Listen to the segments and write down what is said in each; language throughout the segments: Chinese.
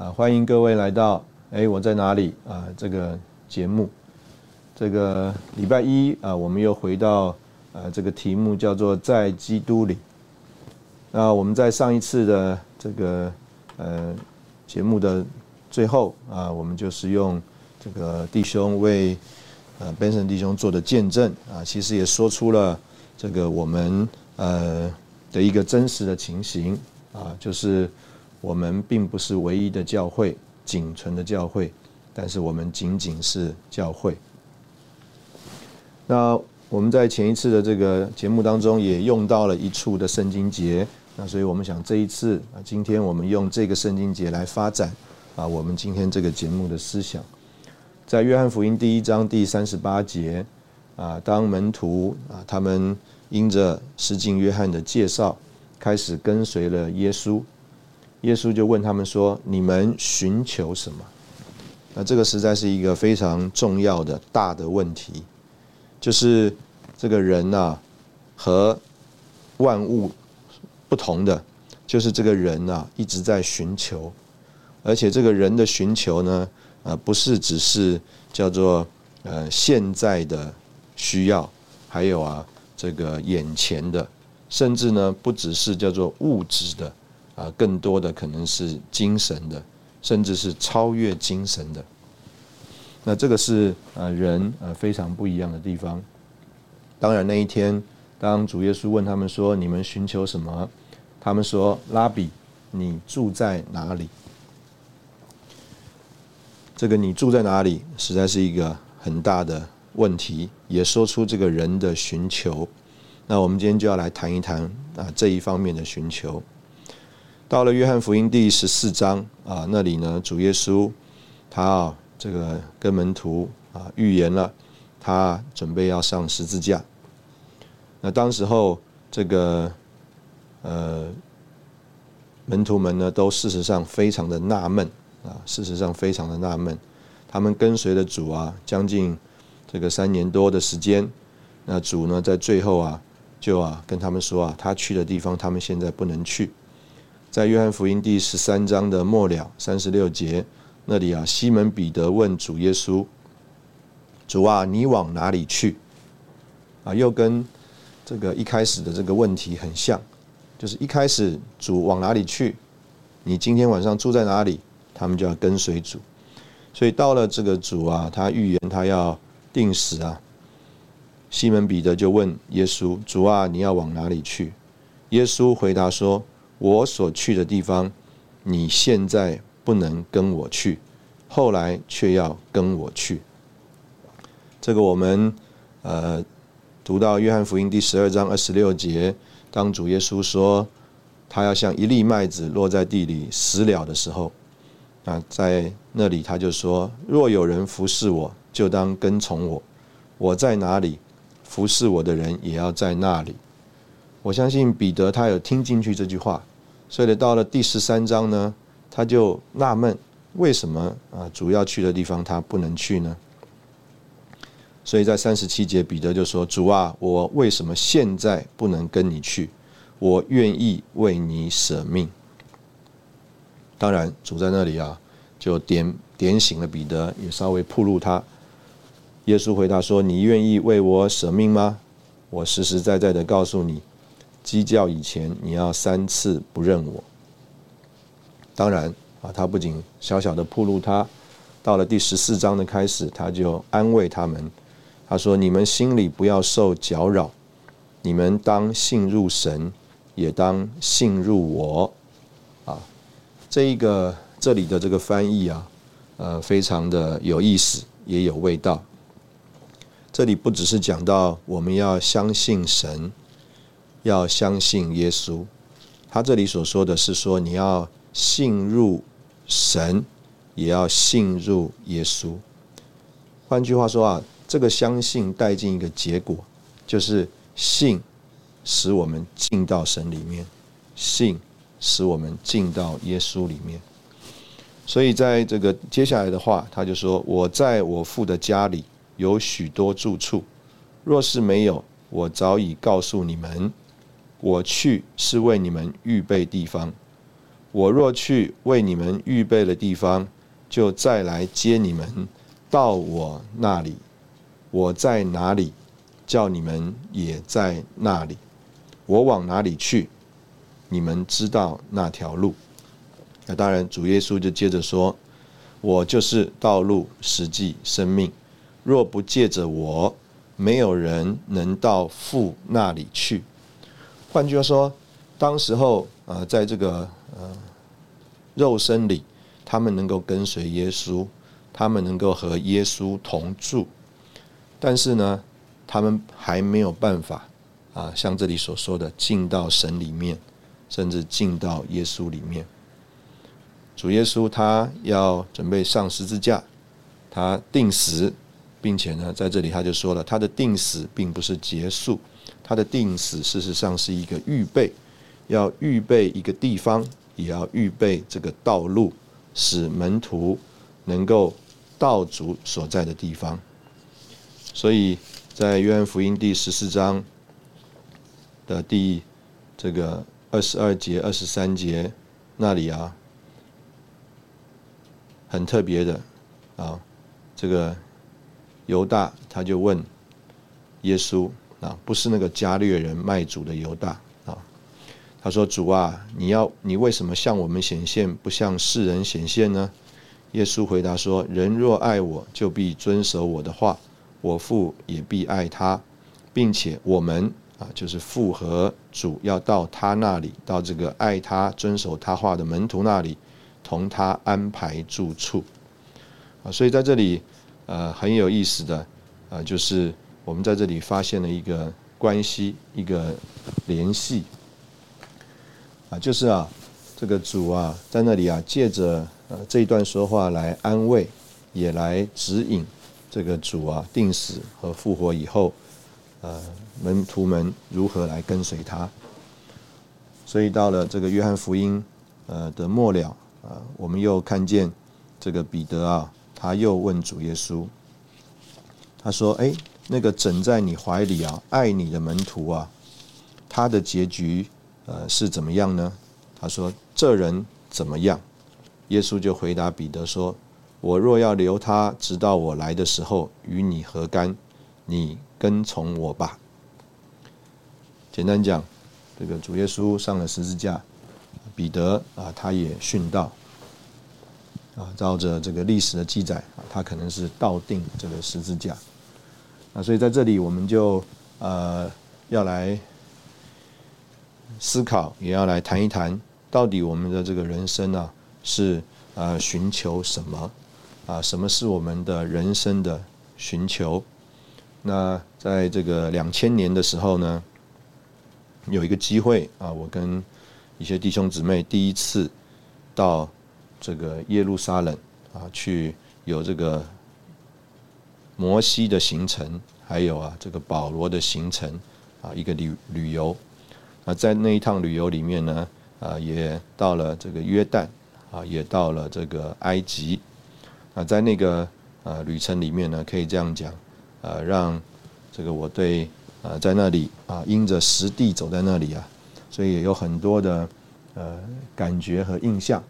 啊，欢迎各位来到哎，我在哪里啊？这个节目，这个礼拜一啊，我们又回到呃，这个题目叫做在基督里。那我们在上一次的这个呃节目的最后啊，我们就是用这个弟兄为呃 Benson 弟兄做的见证啊，其实也说出了这个我们呃的一个真实的情形啊，就是。我们并不是唯一的教会，仅存的教会，但是我们仅仅是教会。那我们在前一次的这个节目当中也用到了一处的圣经节，那所以我们想这一次啊，今天我们用这个圣经节来发展啊，我们今天这个节目的思想，在约翰福音第一章第三十八节啊，当门徒啊他们因着施浸约翰的介绍，开始跟随了耶稣。耶稣就问他们说：“你们寻求什么？”那这个实在是一个非常重要的大的问题，就是这个人呐和万物不同的，就是这个人呐一直在寻求，而且这个人的寻求呢，呃，不是只是叫做呃现在的需要，还有啊这个眼前的，甚至呢不只是叫做物质的。啊，更多的可能是精神的，甚至是超越精神的。那这个是呃人呃非常不一样的地方。当然那一天，当主耶稣问他们说：“你们寻求什么？”他们说：“拉比，你住在哪里？”这个“你住在哪里”实在是一个很大的问题，也说出这个人的寻求。那我们今天就要来谈一谈啊这一方面的寻求。到了约翰福音第十四章啊，那里呢，主耶稣他啊，这个跟门徒啊预言了，他准备要上十字架。那当时候这个呃门徒们呢，都事实上非常的纳闷啊，事实上非常的纳闷，他们跟随了主啊，将近这个三年多的时间，那主呢在最后啊，就啊跟他们说啊，他去的地方，他们现在不能去。在约翰福音第十三章的末了三十六节那里啊，西门彼得问主耶稣：“主啊，你往哪里去？”啊，又跟这个一开始的这个问题很像，就是一开始主往哪里去？你今天晚上住在哪里？他们就要跟随主。所以到了这个主啊，他预言他要定死啊，西门彼得就问耶稣：“主啊，你要往哪里去？”耶稣回答说。我所去的地方，你现在不能跟我去，后来却要跟我去。这个我们呃读到约翰福音第十二章二十六节，当主耶稣说他要像一粒麦子落在地里死了的时候，那，在那里他就说：若有人服侍我，就当跟从我；我在哪里，服侍我的人也要在那里。我相信彼得他有听进去这句话。所以到了第十三章呢，他就纳闷，为什么啊主要去的地方他不能去呢？所以在三十七节，彼得就说：“主啊，我为什么现在不能跟你去？我愿意为你舍命。”当然，主在那里啊，就点点醒了彼得，也稍微铺路他。耶稣回答说：“你愿意为我舍命吗？我实实在在的告诉你。”鸡叫以前，你要三次不认我。当然啊，他不仅小小的铺路他，到了第十四章的开始，他就安慰他们，他说：“你们心里不要受搅扰，你们当信入神，也当信入我。”啊，这一个这里的这个翻译啊，呃，非常的有意思，也有味道。这里不只是讲到我们要相信神，要相信耶稣，他这里所说的是说你要信入神，也要信入耶稣。换句话说啊，这个相信带进一个结果，就是信使我们进到神里面，信使我们进到耶稣里面。所以在这个接下来的话，他就说：“我在我父的家里。”有许多住处，若是没有，我早已告诉你们。我去是为你们预备地方。我若去为你们预备了地方，就再来接你们到我那里。我在哪里，叫你们也在那里。我往哪里去，你们知道那条路。那当然，主耶稣就接着说：“我就是道路、实际、生命。”若不借着我，没有人能到父那里去。换句话说，当时候啊，在这个呃肉身里，他们能够跟随耶稣，他们能够和耶稣同住，但是呢，他们还没有办法啊，像这里所说的进到神里面，甚至进到耶稣里面。主耶稣他要准备上十字架，他定死。并且呢，在这里他就说了，他的定死并不是结束，他的定死事实上是一个预备，要预备一个地方，也要预备这个道路，使门徒能够到主所在的地方。所以在约翰福音第十四章的第这个二十二节、二十三节那里啊，很特别的啊，这个。犹大他就问耶稣啊，不是那个加略人卖主的犹大啊。他说：“主啊，你要你为什么向我们显现，不向世人显现呢？”耶稣回答说：“人若爱我，就必遵守我的话，我父也必爱他，并且我们啊，就是父和主要到他那里，到这个爱他、遵守他话的门徒那里，同他安排住处啊。所以在这里。”呃，很有意思的，呃，就是我们在这里发现了一个关系，一个联系，啊，就是啊，这个主啊，在那里啊，借着呃这一段说话来安慰，也来指引这个主啊定死和复活以后，呃，门徒们如何来跟随他。所以到了这个约翰福音呃的末了，啊，我们又看见这个彼得啊。他又问主耶稣：“他说，哎，那个枕在你怀里啊，爱你的门徒啊，他的结局呃是怎么样呢？”他说：“这人怎么样？”耶稣就回答彼得说：“我若要留他，直到我来的时候，与你何干？你跟从我吧。”简单讲，这个主耶稣上了十字架，彼得啊，他也殉道。啊，照着这个历史的记载啊，他可能是倒定这个十字架。那所以在这里，我们就呃要来思考，也要来谈一谈，到底我们的这个人生啊，是呃寻求什么啊？什么是我们的人生的寻求？那在这个两千年的时候呢，有一个机会啊，我跟一些弟兄姊妹第一次到。这个耶路撒冷啊，去有这个摩西的行程，还有啊这个保罗的行程啊，一个旅旅游。啊，在那一趟旅游里面呢，啊也到了这个约旦，啊也到了这个埃及。啊，在那个呃旅程里面呢，可以这样讲，呃，让这个我对呃在那里啊，因着实地走在那里啊，所以也有很多的呃感觉和印象。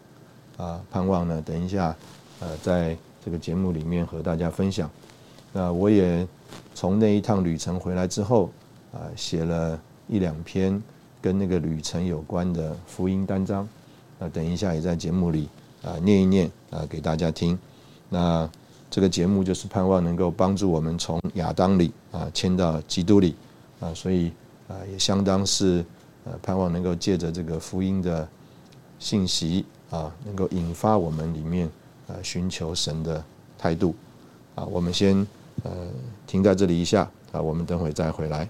啊，盼望呢，等一下，呃，在这个节目里面和大家分享。那我也从那一趟旅程回来之后，啊，写了一两篇跟那个旅程有关的福音单章。那等一下也在节目里啊念一念啊给大家听。那这个节目就是盼望能够帮助我们从亚当里啊迁到基督里啊，所以啊也相当是呃盼望能够借着这个福音的信息啊，能够引发我们里面呃寻求神的态度啊。我们先呃停在这里一下啊，我们等会再回来。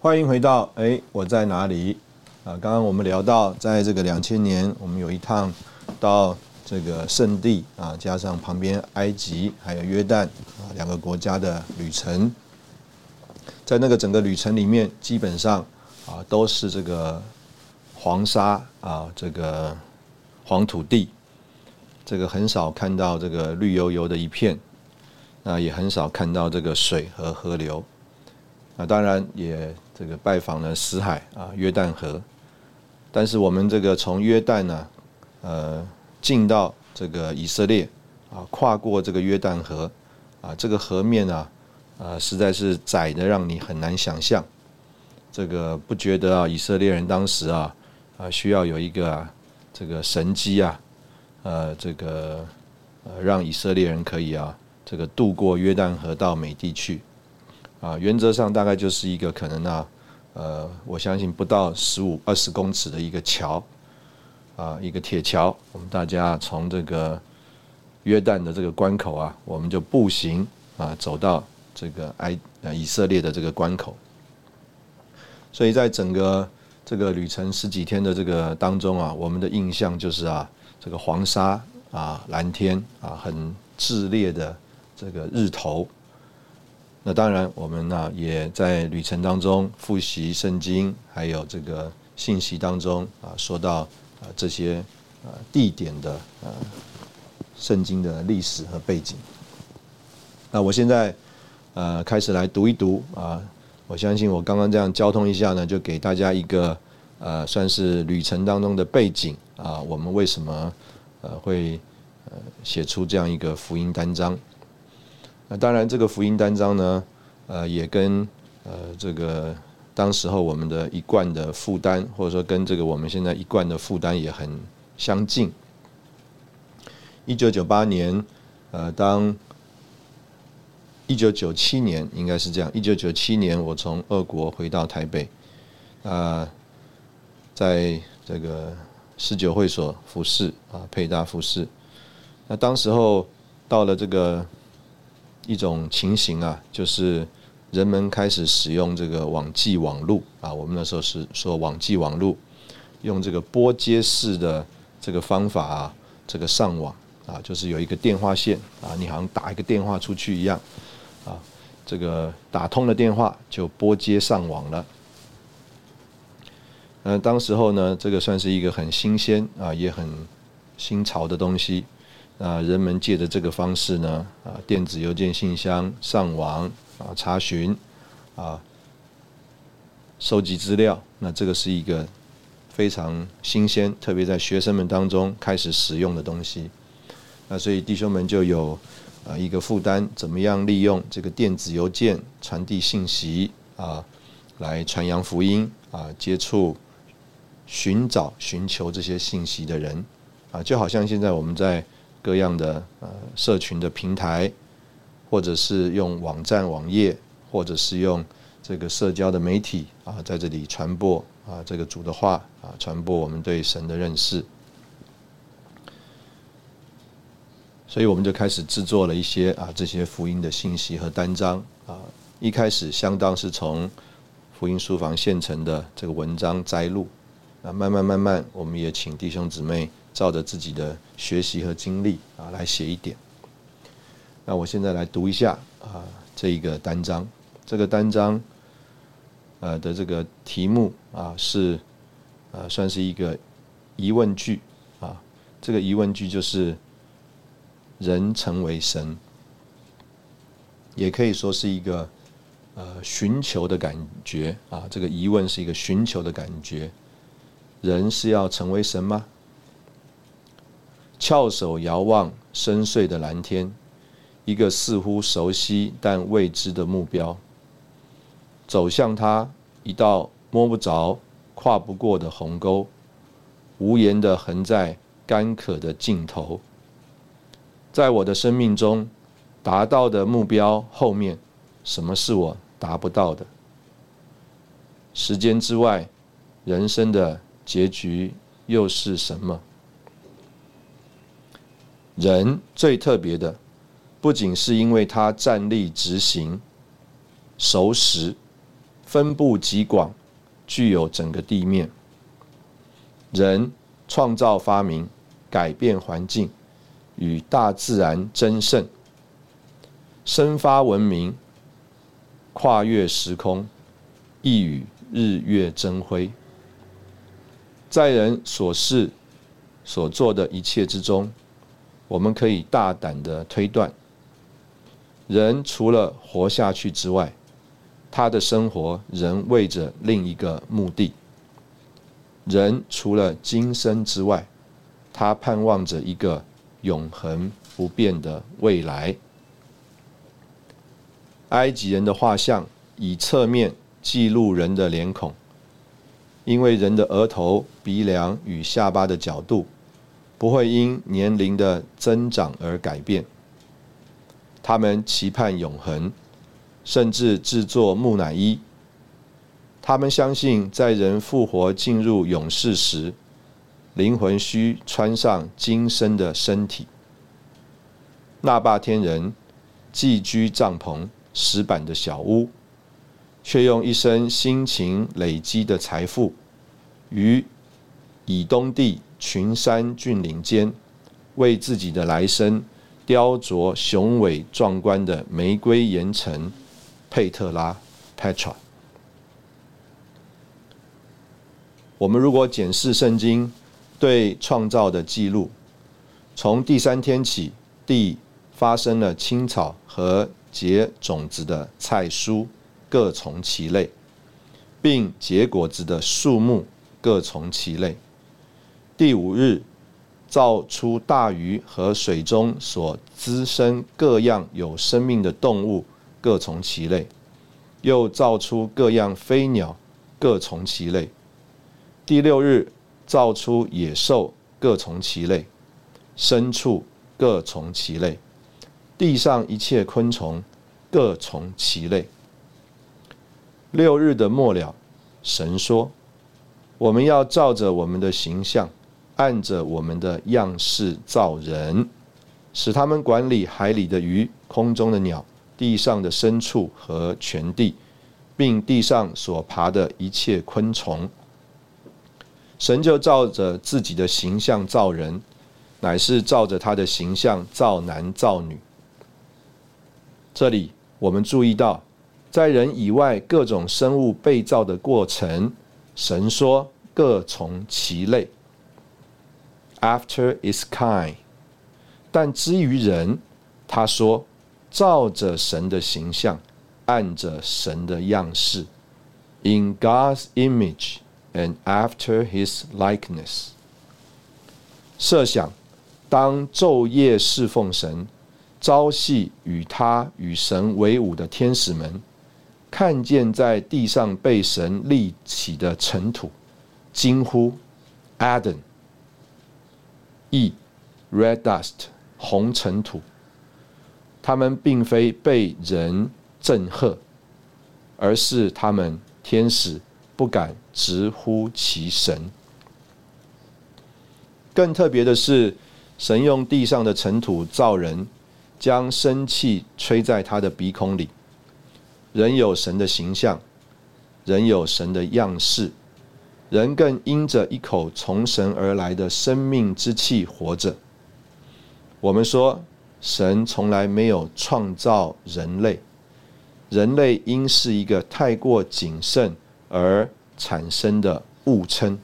欢迎回到哎，我在哪里？啊，刚刚我们聊到，在这个两千年，我们有一趟到这个圣地啊，加上旁边埃及还有约旦啊两个国家的旅程，在那个整个旅程里面，基本上啊都是这个黄沙啊，这个黄土地，这个很少看到这个绿油油的一片，那也很少看到这个水和河流，那当然也。这个拜访了死海啊，约旦河，但是我们这个从约旦呢，呃，进到这个以色列啊，跨过这个约旦河啊，这个河面啊，呃，实在是窄的让你很难想象。这个不觉得啊，以色列人当时啊啊需要有一个这个神机啊，呃，这个呃让以色列人可以啊这个渡过约旦河到美地去。啊，原则上大概就是一个可能啊，呃，我相信不到十五二十公尺的一个桥，啊，一个铁桥，我们大家从这个约旦的这个关口啊，我们就步行啊走到这个埃呃以色列的这个关口，所以在整个这个旅程十几天的这个当中啊，我们的印象就是啊，这个黄沙啊，蓝天啊，很炽烈的这个日头。那当然，我们呢也在旅程当中复习圣经，还有这个信息当中啊，说到啊这些啊地点的啊圣经的历史和背景。那我现在呃开始来读一读啊，我相信我刚刚这样交通一下呢，就给大家一个呃算是旅程当中的背景啊，我们为什么呃会呃写出这样一个福音单章。那当然，这个福音单章呢，呃，也跟呃这个当时候我们的一贯的负担，或者说跟这个我们现在一贯的负担也很相近。一九九八年，呃，当一九九七年应该是这样，一九九七年我从俄国回到台北，啊，在这个十九会所服侍啊，佩大服侍。那当时候到了这个。一种情形啊，就是人们开始使用这个网际网络啊。我们那时候是说网际网络，用这个拨接式的这个方法啊，这个上网啊，就是有一个电话线啊，你好像打一个电话出去一样啊，这个打通了电话就拨接上网了。嗯，当时候呢，这个算是一个很新鲜啊，也很新潮的东西。啊，人们借着这个方式呢，啊，电子邮件信箱上网啊，查询啊，收集资料。那这个是一个非常新鲜，特别在学生们当中开始使用的东西。那所以弟兄们就有啊一个负担，怎么样利用这个电子邮件传递信息啊，来传扬福音啊，接触、寻找、寻求这些信息的人啊，就好像现在我们在。各样的呃社群的平台，或者是用网站网页，或者是用这个社交的媒体啊，在这里传播啊这个主的话啊，传播我们对神的认识。所以我们就开始制作了一些啊这些福音的信息和单章啊。一开始相当是从福音书房现成的这个文章摘录啊，慢慢慢慢，我们也请弟兄姊妹。照着自己的学习和经历啊来写一点。那我现在来读一下啊这一个单章，这个单章呃的这个题目啊是呃算是一个疑问句啊，这个疑问句就是人成为神，也可以说是一个呃寻求的感觉啊，这个疑问是一个寻求的感觉，人是要成为神吗？翘首遥望深邃的蓝天，一个似乎熟悉但未知的目标，走向它一道摸不着、跨不过的鸿沟，无言的横在干渴的尽头。在我的生命中，达到的目标后面，什么是我达不到的？时间之外，人生的结局又是什么？人最特别的，不仅是因为他站立直行、熟识、分布极广、具有整个地面。人创造发明、改变环境，与大自然争胜，生发文明，跨越时空，亦与日月争辉。在人所事所做的一切之中。我们可以大胆的推断，人除了活下去之外，他的生活仍为着另一个目的。人除了今生之外，他盼望着一个永恒不变的未来。埃及人的画像以侧面记录人的脸孔，因为人的额头、鼻梁与下巴的角度。不会因年龄的增长而改变。他们期盼永恒，甚至制作木乃伊。他们相信，在人复活进入永世时，灵魂需穿上今生的身体。那霸天人寄居帐篷、石板的小屋，却用一生辛勤累积的财富，与以东地。群山峻岭间，为自己的来生雕琢雄伟壮观的玫瑰岩城佩特拉 （Petra）。我们如果检视圣经对创造的记录，从第三天起，地发生了青草和结种子的菜蔬各从其类，并结果子的树木各从其类。第五日，造出大鱼和水中所滋生各样有生命的动物，各从其类；又造出各样飞鸟，各从其类。第六日，造出野兽，各从其类；牲畜各从其类；地上一切昆虫，各从其类。六日的末了，神说：“我们要照着我们的形象。”按着我们的样式造人，使他们管理海里的鱼、空中的鸟、地上的牲畜和全地，并地上所爬的一切昆虫。神就照着自己的形象造人，乃是照着他的形象造男造女。这里我们注意到，在人以外各种生物被造的过程，神说各从其类。After is kind，但至于人，他说照着神的形象，按着神的样式，in God's image and after His likeness。设想当昼夜侍奉神、朝夕与他与神为伍的天使们，看见在地上被神立起的尘土，惊呼：Adam。E red dust 红尘土，他们并非被人震吓，而是他们天使不敢直呼其神。更特别的是，神用地上的尘土造人，将生气吹在他的鼻孔里。人有神的形象，人有神的样式。人更因着一口从神而来的生命之气活着。我们说，神从来没有创造人类，人类应是一个太过谨慎而产生的误称。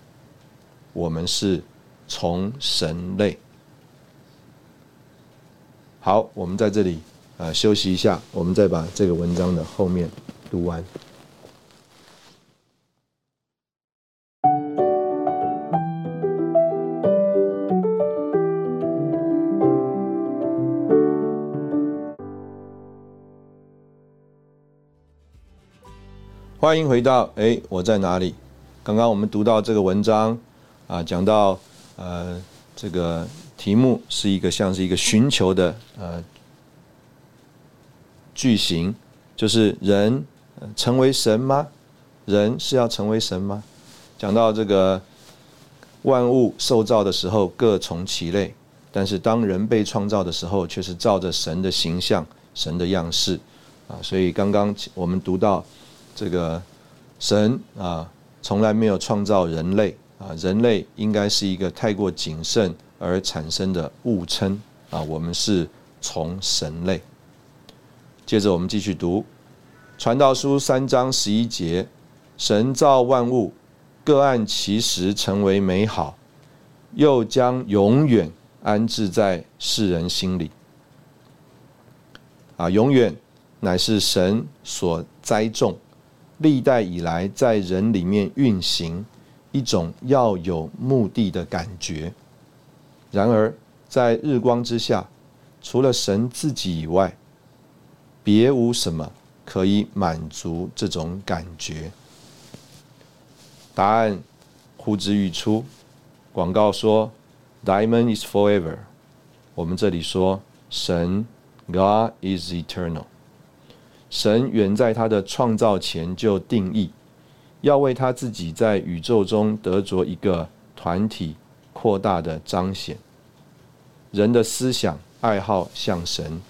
我们是从神类。好，我们在这里啊休息一下，我们再把这个文章的后面读完。欢迎回到哎，我在哪里？刚刚我们读到这个文章啊，讲到呃，这个题目是一个像是一个寻求的呃句型，就是人成为神吗？人是要成为神吗？讲到这个万物受造的时候各从其类，但是当人被创造的时候，却是照着神的形象、神的样式啊。所以刚刚我们读到。这个神啊，从来没有创造人类啊，人类应该是一个太过谨慎而产生的误称啊。我们是从神类。接着我们继续读《传道书》三章十一节：神造万物，各按其时成为美好，又将永远安置在世人心里。啊，永远乃是神所栽种。历代以来，在人里面运行一种要有目的的感觉。然而，在日光之下，除了神自己以外，别无什么可以满足这种感觉。答案呼之欲出。广告说：“Diamond is forever。”我们这里说：“神，God is eternal。”神远在他的创造前就定义，要为他自己在宇宙中得着一个团体扩大的彰显。人的思想爱好像神，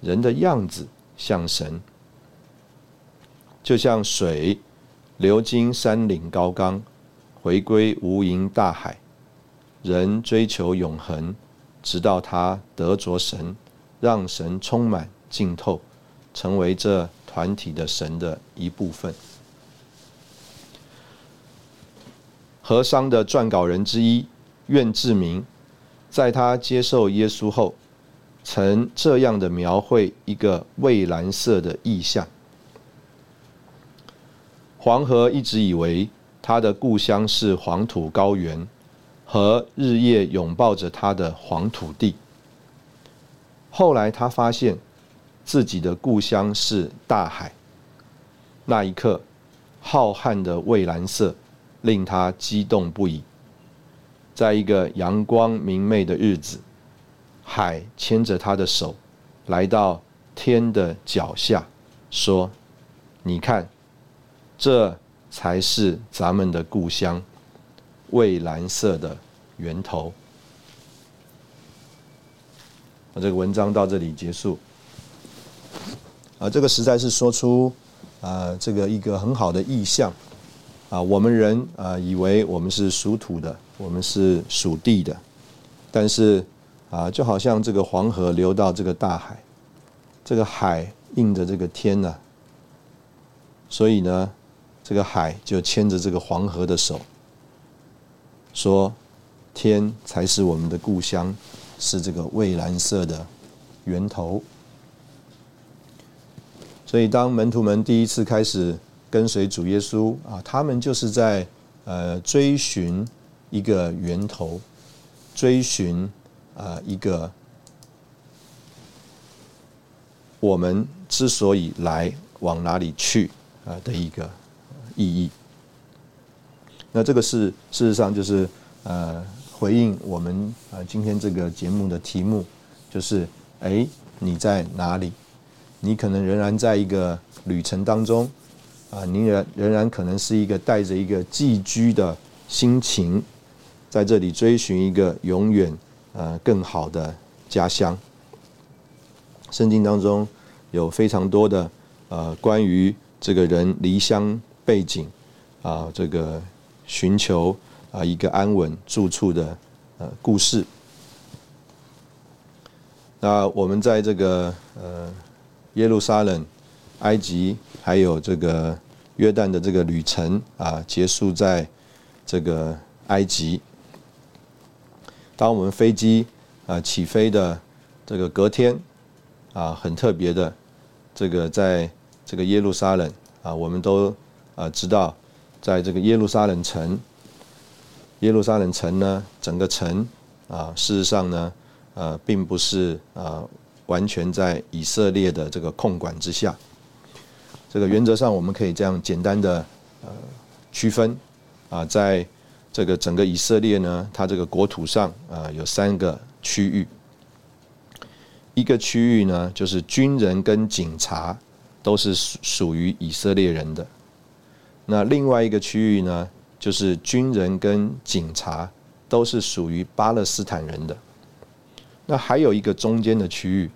人的样子像神，就像水流经山岭高冈，回归无垠大海。人追求永恒，直到他得着神，让神充满浸透。成为这团体的神的一部分。和商的撰稿人之一苑志明，在他接受耶稣后，曾这样的描绘一个蔚蓝色的意象：黄河一直以为他的故乡是黄土高原和日夜拥抱着他的黄土地，后来他发现。自己的故乡是大海。那一刻，浩瀚的蔚蓝色令他激动不已。在一个阳光明媚的日子，海牵着他的手，来到天的脚下，说：“你看，这才是咱们的故乡，蔚蓝色的源头。”我这个文章到这里结束。啊，这个实在是说出啊，这个一个很好的意象啊。我们人啊，以为我们是属土的，我们是属地的，但是啊，就好像这个黄河流到这个大海，这个海映着这个天呢，所以呢，这个海就牵着这个黄河的手，说天才是我们的故乡，是这个蔚蓝色的源头。所以，当门徒们第一次开始跟随主耶稣啊，他们就是在呃追寻一个源头，追寻啊一个我们之所以来往哪里去啊的一个意义。那这个是事实上就是呃回应我们啊今天这个节目的题目，就是哎你在哪里？你可能仍然在一个旅程当中，啊，你仍仍然可能是一个带着一个寄居的心情，在这里追寻一个永远呃更好的家乡。圣经当中有非常多的呃关于这个人离乡背景啊，这个寻求啊一个安稳住处的呃故事。那我们在这个呃。耶路撒冷、埃及，还有这个约旦的这个旅程啊，结束在这个埃及。当我们飞机啊起飞的这个隔天啊，很特别的，这个在这个耶路撒冷啊，我们都啊知道，在这个耶路撒冷城，耶路撒冷城呢，整个城啊，事实上呢，呃，并不是啊。完全在以色列的这个控管之下，这个原则上我们可以这样简单的呃区分。啊，在这个整个以色列呢，它这个国土上啊有三个区域，一个区域呢就是军人跟警察都是属属于以色列人的，那另外一个区域呢就是军人跟警察都是属于巴勒斯坦人的，那还有一个中间的区域，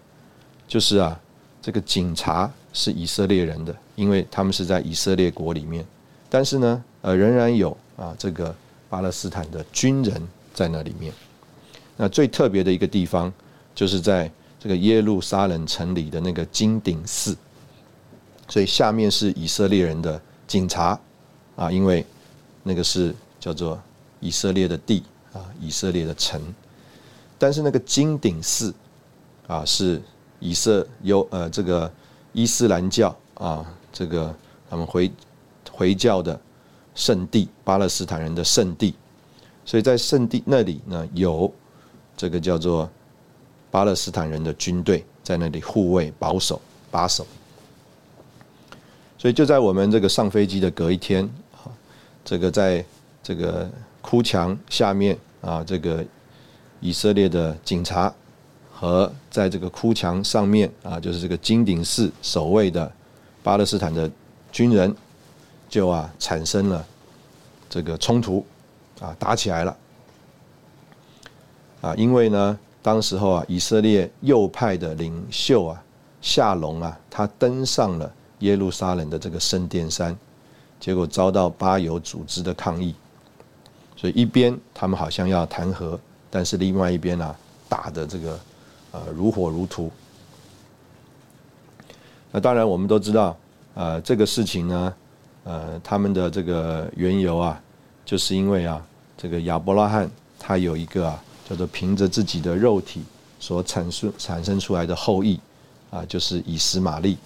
就是啊这个警察是以色列人的。因为他们是在以色列国里面，但是呢，呃，仍然有啊这个巴勒斯坦的军人在那里面。那最特别的一个地方，就是在这个耶路撒冷城里的那个金顶寺。所以下面是以色列人的警察啊，因为那个是叫做以色列的地啊，以色列的城。但是那个金顶寺啊，是以色有呃这个伊斯兰教啊。这个他们回回教的圣地，巴勒斯坦人的圣地，所以在圣地那里呢，有这个叫做巴勒斯坦人的军队在那里护卫、保守、把守。所以就在我们这个上飞机的隔一天，这个在这个哭墙下面啊，这个以色列的警察和在这个哭墙上面啊，就是这个金顶寺守卫的。巴勒斯坦的军人就啊产生了这个冲突啊打起来了啊因为呢当时候啊以色列右派的领袖啊夏龙啊他登上了耶路撒冷的这个圣殿山，结果遭到巴犹组织的抗议，所以一边他们好像要谈和，但是另外一边呢打的这个呃如火如荼。那当然，我们都知道，呃，这个事情呢，呃，他们的这个缘由啊，就是因为啊，这个亚伯拉罕他有一个啊，叫做凭着自己的肉体所产生产生出来的后裔啊，就是以实玛利。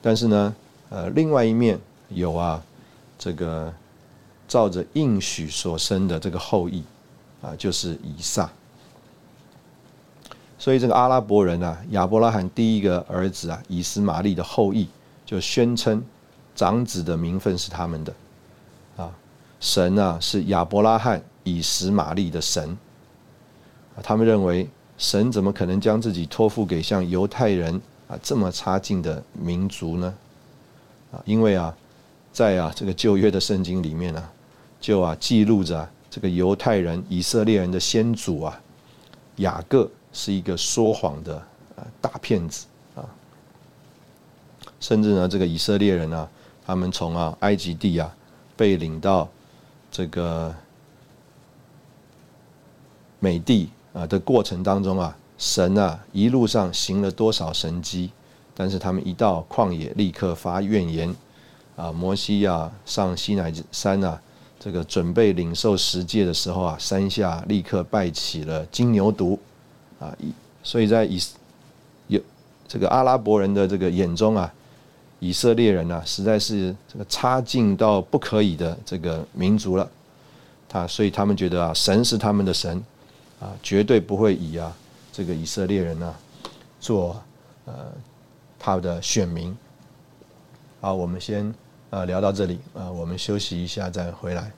但是呢，呃，另外一面有啊，这个照着应许所生的这个后裔啊，就是以撒。所以这个阿拉伯人啊，亚伯拉罕第一个儿子啊，以斯玛利的后裔，就宣称长子的名分是他们的，啊，神啊是亚伯拉罕以实玛利的神，他们认为神怎么可能将自己托付给像犹太人啊这么差劲的民族呢？啊，因为啊，在啊这个旧约的圣经里面啊，就啊记录着这个犹太人以色列人的先祖啊雅各。是一个说谎的呃大骗子啊，甚至呢，这个以色列人呢，他们从啊埃及地啊被领到这个美地啊的过程当中啊，神啊一路上行了多少神迹，但是他们一到旷野立刻发怨言啊，摩西啊上西乃山啊，这个准备领受十诫的时候啊，山下立刻拜起了金牛犊。啊，以所以在以有这个阿拉伯人的这个眼中啊，以色列人啊，实在是这个差劲到不可以的这个民族了。他所以他们觉得啊，神是他们的神啊，绝对不会以啊这个以色列人呢做呃他的选民。好，我们先呃聊到这里啊，我们休息一下再回来。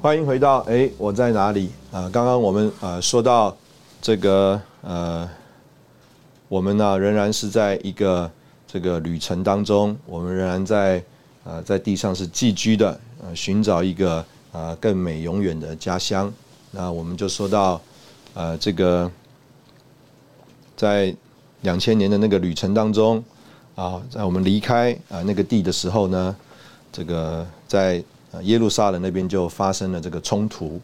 欢迎回到哎，我在哪里啊？刚刚我们呃说到这个呃，我们呢仍然是在一个这个旅程当中，我们仍然在呃在地上是寄居的，呃寻找一个呃更美永远的家乡。那我们就说到呃这个在两千年的那个旅程当中啊，在我们离开啊那个地的时候呢，这个在。耶路撒冷那边就发生了这个冲突，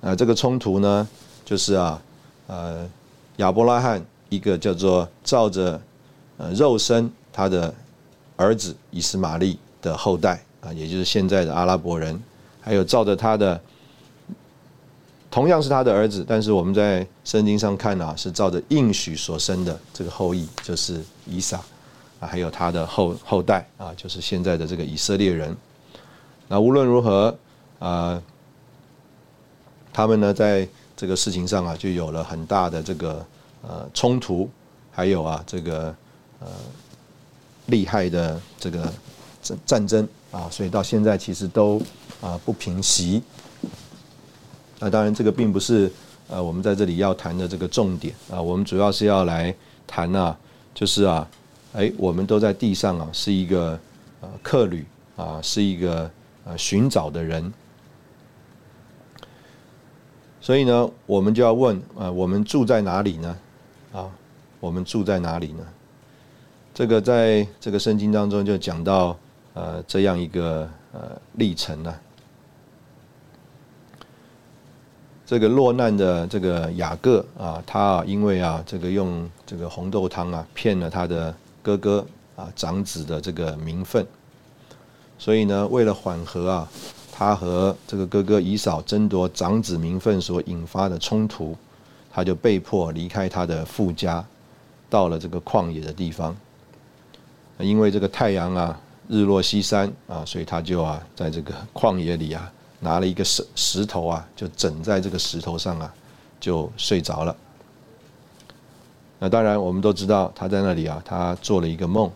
啊，这个冲突呢，就是啊，呃，亚伯拉罕一个叫做照着呃肉身他的儿子以斯玛利的后代啊，也就是现在的阿拉伯人，还有照着他的同样是他的儿子，但是我们在圣经上看啊，是照着应许所生的这个后裔，就是以撒啊，还有他的后后代啊，就是现在的这个以色列人。那无论如何啊，他们呢在这个事情上啊，就有了很大的这个呃冲突，还有啊这个呃厉害的这个战战争啊，所以到现在其实都啊不平息。那当然，这个并不是呃我们在这里要谈的这个重点啊，我们主要是要来谈啊，就是啊，哎，我们都在地上啊，是一个呃客旅啊，是一个呃寻找的人，所以呢，我们就要问啊，我们住在哪里呢？啊，我们住在哪里呢？这个在这个圣经当中就讲到呃这样一个呃历程呢。这个落难的这个雅各啊，他啊因为啊这个用这个红豆汤啊骗了他的哥哥啊长子的这个名分，所以呢为了缓和啊他和这个哥哥以嫂争夺长子名分所引发的冲突，他就被迫离开他的父家，到了这个旷野的地方。因为这个太阳啊日落西山啊，所以他就啊在这个旷野里啊。拿了一个石石头啊，就枕在这个石头上啊，就睡着了。那当然，我们都知道他在那里啊，他做了一个梦。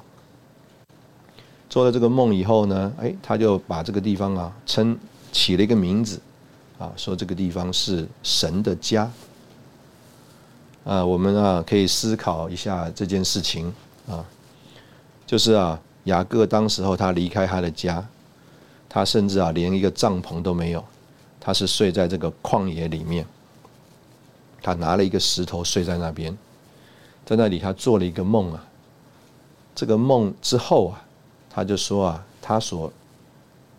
做了这个梦以后呢，哎，他就把这个地方啊称起了一个名字，啊，说这个地方是神的家。啊，我们啊可以思考一下这件事情啊，就是啊雅各当时候他离开他的家。他甚至啊，连一个帐篷都没有，他是睡在这个旷野里面。他拿了一个石头睡在那边，在那里他做了一个梦啊。这个梦之后啊，他就说啊，他所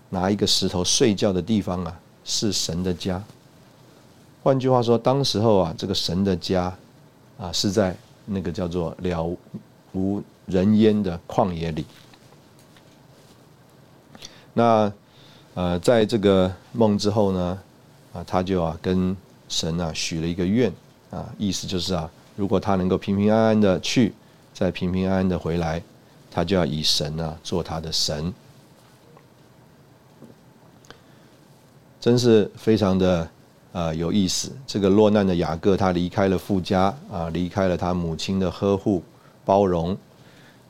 拿一个石头睡觉的地方啊，是神的家。换句话说，当时候啊，这个神的家啊，是在那个叫做了无人烟的旷野里。那。呃，在这个梦之后呢，啊，他就啊跟神啊许了一个愿，啊，意思就是啊，如果他能够平平安安的去，再平平安安的回来，他就要以神啊做他的神，真是非常的啊有意思。这个落难的雅各，他离开了富家啊，离开了他母亲的呵护包容，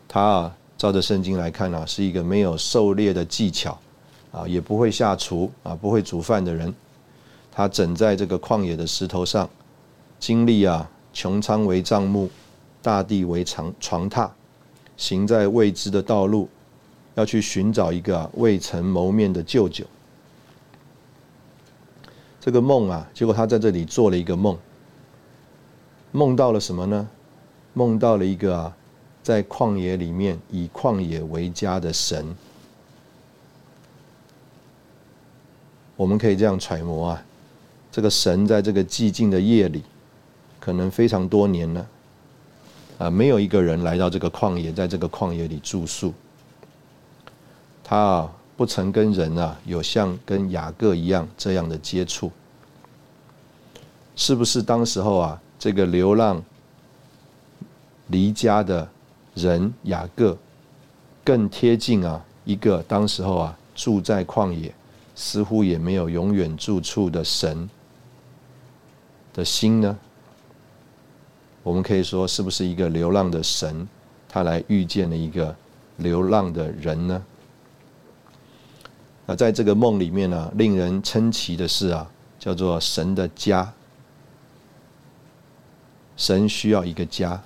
他啊照着圣经来看呢，是一个没有狩猎的技巧。啊，也不会下厨啊，不会煮饭的人，他枕在这个旷野的石头上，经历啊穹苍为帐幕，大地为床床榻，行在未知的道路，要去寻找一个未曾谋面的舅舅。这个梦啊，结果他在这里做了一个梦，梦到了什么呢？梦到了一个啊，在旷野里面以旷野为家的神。我们可以这样揣摩啊，这个神在这个寂静的夜里，可能非常多年了，啊，没有一个人来到这个旷野，在这个旷野里住宿。他啊，不曾跟人啊有像跟雅各一样这样的接触，是不是？当时候啊，这个流浪离家的人雅各，更贴近啊一个当时候啊住在旷野。似乎也没有永远住处的神的心呢？我们可以说，是不是一个流浪的神，他来遇见了一个流浪的人呢？那在这个梦里面呢，令人称奇的是啊，叫做神的家。神需要一个家，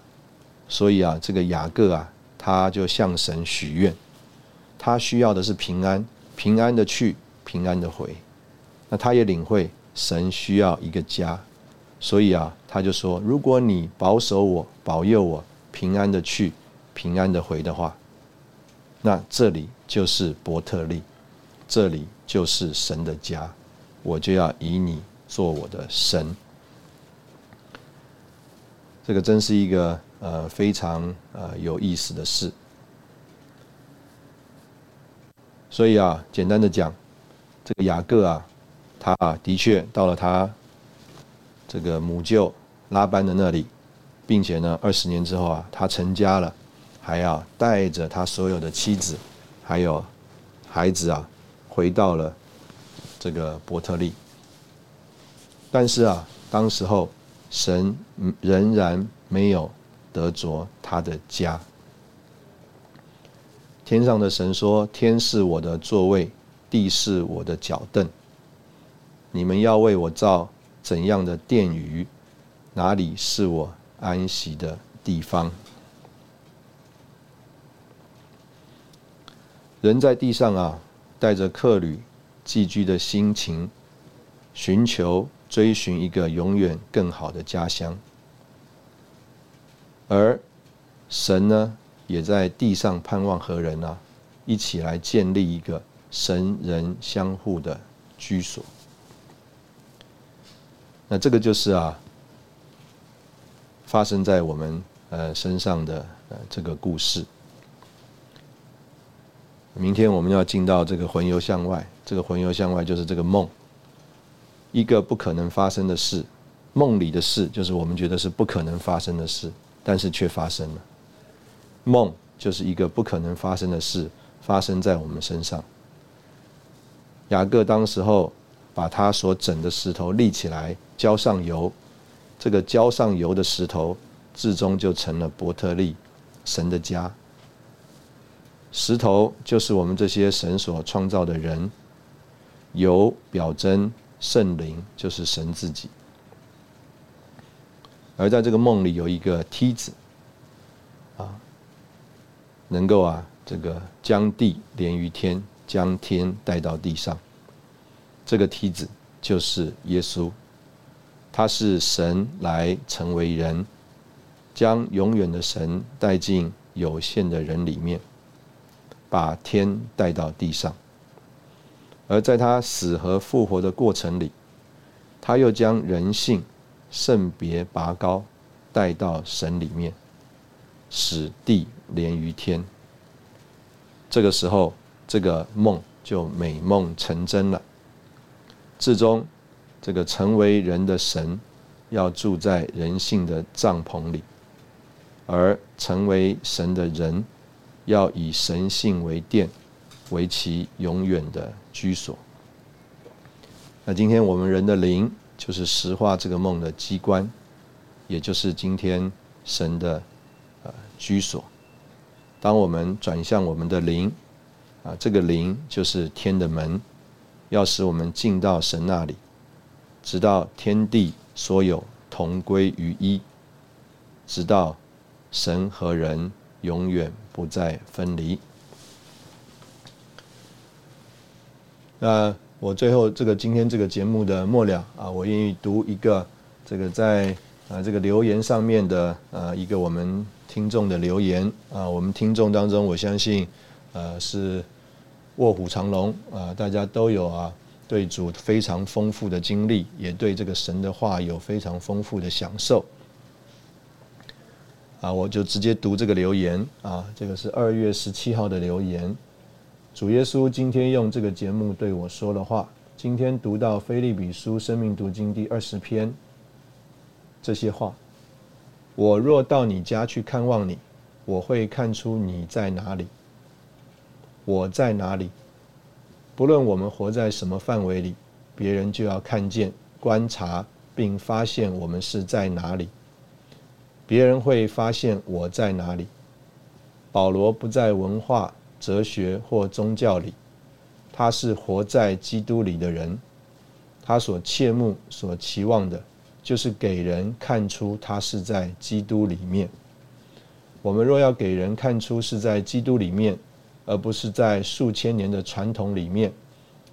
所以啊，这个雅各啊，他就向神许愿，他需要的是平安，平安的去。平安的回，那他也领会神需要一个家，所以啊，他就说：如果你保守我、保佑我平安的去、平安的回的话，那这里就是伯特利，这里就是神的家，我就要以你做我的神。这个真是一个呃非常呃有意思的事。所以啊，简单的讲。这个雅各啊，他啊的确到了他这个母舅拉班的那里，并且呢，二十年之后啊，他成家了，还要带着他所有的妻子，还有孩子啊，回到了这个伯特利。但是啊，当时候神仍然没有得着他的家。天上的神说：“天是我的座位，地是我的脚凳。你们要为我造怎样的殿宇？哪里是我安息的地方？”人在地上啊，带着客旅寄居的心情，寻求、追寻一个永远更好的家乡。而神呢，也在地上盼望和人啊，一起来建立一个神人相互的居所。那这个就是啊，发生在我们呃身上的呃这个故事。明天我们要进到这个魂游向外，这个魂游向外就是这个梦，一个不可能发生的事，梦里的事就是我们觉得是不可能发生的事，但是却发生了。梦就是一个不可能发生的事，发生在我们身上。雅各当时候把他所整的石头立起来，浇上油，这个浇上油的石头，至终就成了伯特利，神的家。石头就是我们这些神所创造的人，油表征圣灵，就是神自己。而在这个梦里有一个梯子，啊，能够啊这个将地连于天，将天带到地上。这个梯子就是耶稣，他是神来成为人，将永远的神带进有限的人里面。把天带到地上，而在他死和复活的过程里，他又将人性圣别拔高带到神里面，使地连于天。这个时候，这个梦就美梦成真了。至终，这个成为人的神要住在人性的帐篷里，而成为神的人。要以神性为殿，为其永远的居所。那今天我们人的灵，就是实化这个梦的机关，也就是今天神的呃居所。当我们转向我们的灵，啊，这个灵就是天的门，要使我们进到神那里，直到天地所有同归于一，直到神和人永远。不再分离。那我最后这个今天这个节目的末了啊，我愿意读一个这个在啊这个留言上面的呃一个我们听众的留言啊，我们听众当中我相信呃是卧虎藏龙啊，大家都有啊对主非常丰富的经历，也对这个神的话有非常丰富的享受。啊，我就直接读这个留言啊，这个是二月十七号的留言。主耶稣今天用这个节目对我说的话，今天读到《菲利比书》生命读经第二十篇这些话。我若到你家去看望你，我会看出你在哪里，我在哪里。不论我们活在什么范围里，别人就要看见、观察并发现我们是在哪里。别人会发现我在哪里。保罗不在文化、哲学或宗教里，他是活在基督里的人。他所切慕、所期望的，就是给人看出他是在基督里面。我们若要给人看出是在基督里面，而不是在数千年的传统里面，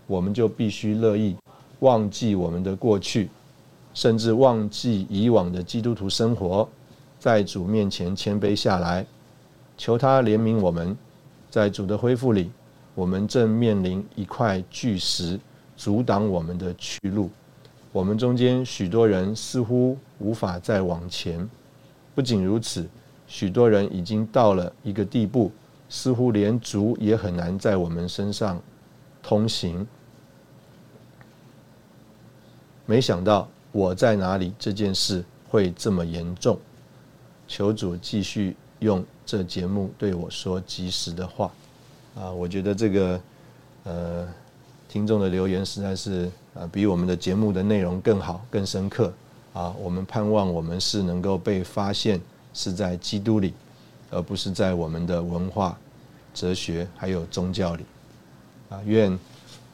我们就必须乐意忘记我们的过去，甚至忘记以往的基督徒生活。在主面前谦卑下来，求他怜悯我们。在主的恢复里，我们正面临一块巨石，阻挡我们的去路。我们中间许多人似乎无法再往前。不仅如此，许多人已经到了一个地步，似乎连主也很难在我们身上通行。没想到我在哪里这件事会这么严重。求主继续用这节目对我说及时的话。啊，我觉得这个呃听众的留言实在是啊比我们的节目的内容更好、更深刻。啊，我们盼望我们是能够被发现是在基督里，而不是在我们的文化、哲学还有宗教里。啊，愿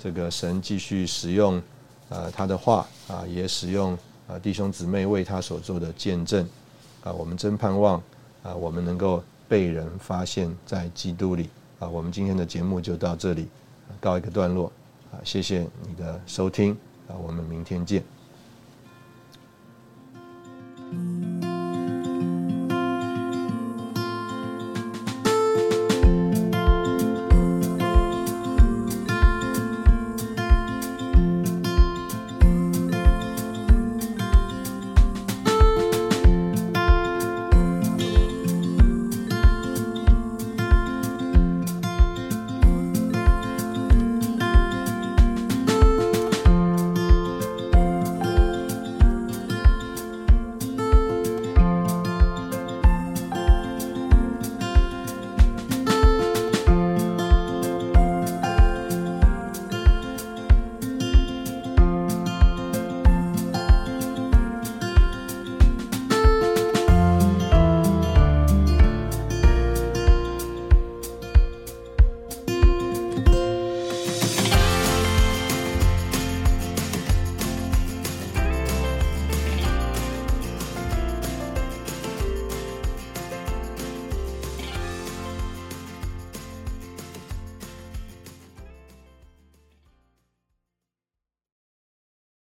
这个神继续使用啊他的话啊，也使用啊弟兄姊妹为他所做的见证。啊，我们真盼望啊，我们能够被人发现在基督里。啊，我们今天的节目就到这里告一个段落。啊，谢谢你的收听。啊，我们明天见。